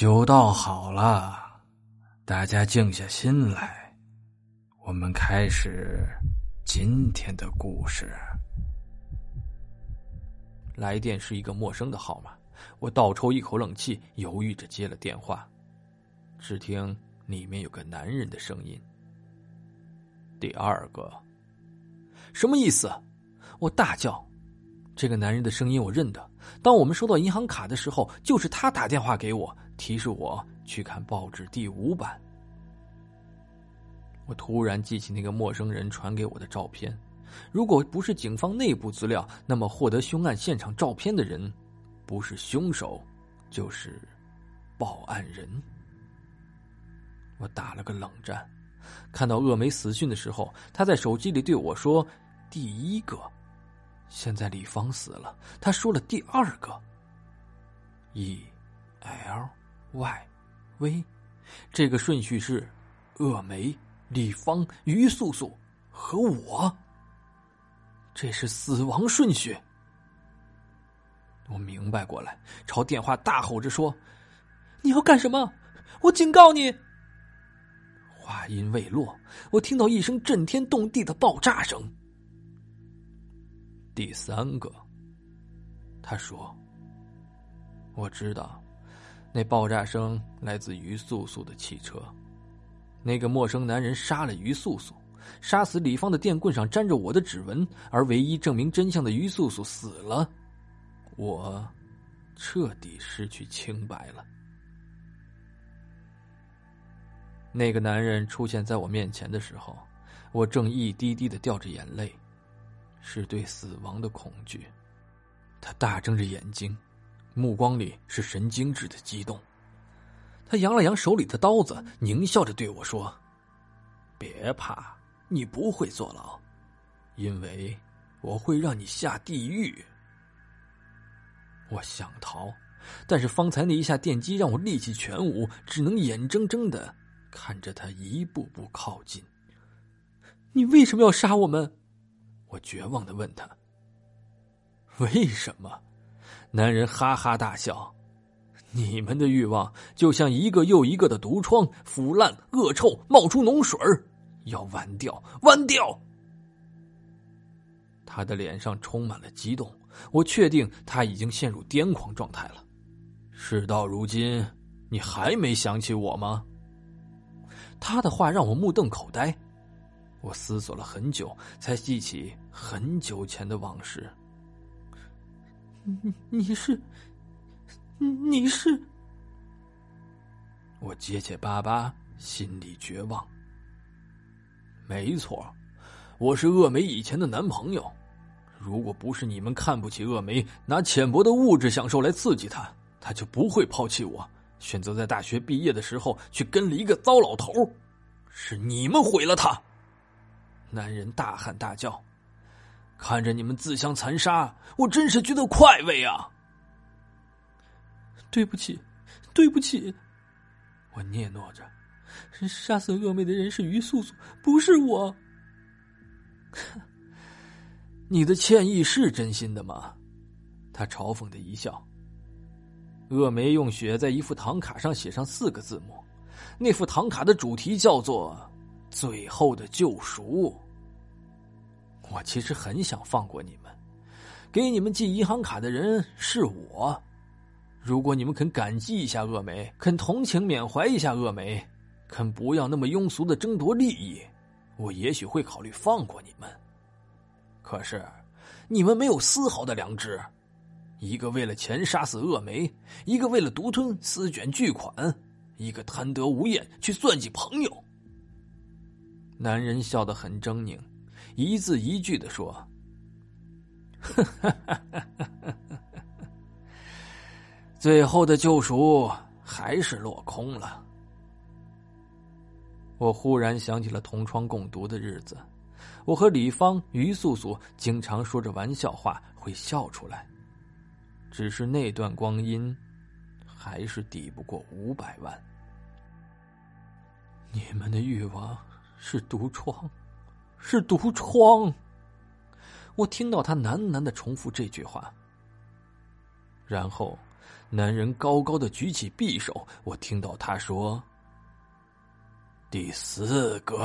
酒倒好了，大家静下心来，我们开始今天的故事。来电是一个陌生的号码，我倒抽一口冷气，犹豫着接了电话。只听里面有个男人的声音：“第二个，什么意思？”我大叫。这个男人的声音我认得，当我们收到银行卡的时候，就是他打电话给我。提示我去看报纸第五版。我突然记起那个陌生人传给我的照片，如果不是警方内部资料，那么获得凶案现场照片的人，不是凶手，就是报案人。我打了个冷战，看到鄂梅死讯的时候，他在手机里对我说：“第一个。”现在李芳死了，他说了第二个。E，L L。Y、V，这个顺序是：鄂梅、李芳、于素素和我。这是死亡顺序。我明白过来，朝电话大吼着说：“你要干什么？我警告你！”话音未落，我听到一声震天动地的爆炸声。第三个，他说：“我知道。”那爆炸声来自于素素的汽车，那个陌生男人杀了于素素，杀死李芳的电棍上沾着我的指纹，而唯一证明真相的于素素死了，我彻底失去清白了。那个男人出现在我面前的时候，我正一滴滴的掉着眼泪，是对死亡的恐惧。他大睁着眼睛。目光里是神经质的激动，他扬了扬手里的刀子，狞笑着对我说：“别怕，你不会坐牢，因为我会让你下地狱。”我想逃，但是方才那一下电击让我力气全无，只能眼睁睁的看着他一步步靠近。你为什么要杀我们？我绝望的问他：“为什么？”男人哈哈大笑：“你们的欲望就像一个又一个的毒疮，腐烂、恶臭，冒出脓水要剜掉，剜掉。”他的脸上充满了激动，我确定他已经陷入癫狂状态了。事到如今，你还没想起我吗？他的话让我目瞪口呆，我思索了很久，才记起很久前的往事。你你是，你是，我结结巴巴，心里绝望。没错，我是恶梅以前的男朋友。如果不是你们看不起恶梅，拿浅薄的物质享受来刺激她，她就不会抛弃我，选择在大学毕业的时候去跟了一个糟老头。是你们毁了她！男人大喊大叫。看着你们自相残杀，我真是觉得快慰啊！对不起，对不起，我嗫嚅着，杀死恶妹的人是于素素，不是我。你的歉意是真心的吗？他嘲讽的一笑。恶梅用血在一副唐卡上写上四个字母，那副唐卡的主题叫做“最后的救赎”。我其实很想放过你们，给你们寄银行卡的人是我。如果你们肯感激一下恶梅，肯同情缅怀一下恶梅，肯不要那么庸俗的争夺利益，我也许会考虑放过你们。可是，你们没有丝毫的良知，一个为了钱杀死恶梅，一个为了独吞私卷巨款，一个贪得无厌去算计朋友。男人笑得很狰狞。一字一句的说：“ 最后的救赎还是落空了。”我忽然想起了同窗共读的日子，我和李芳、于素素经常说着玩笑话，会笑出来。只是那段光阴，还是抵不过五百万。你们的欲望是毒疮。是毒疮。我听到他喃喃的重复这句话。然后，男人高高的举起匕首，我听到他说：“第四个。”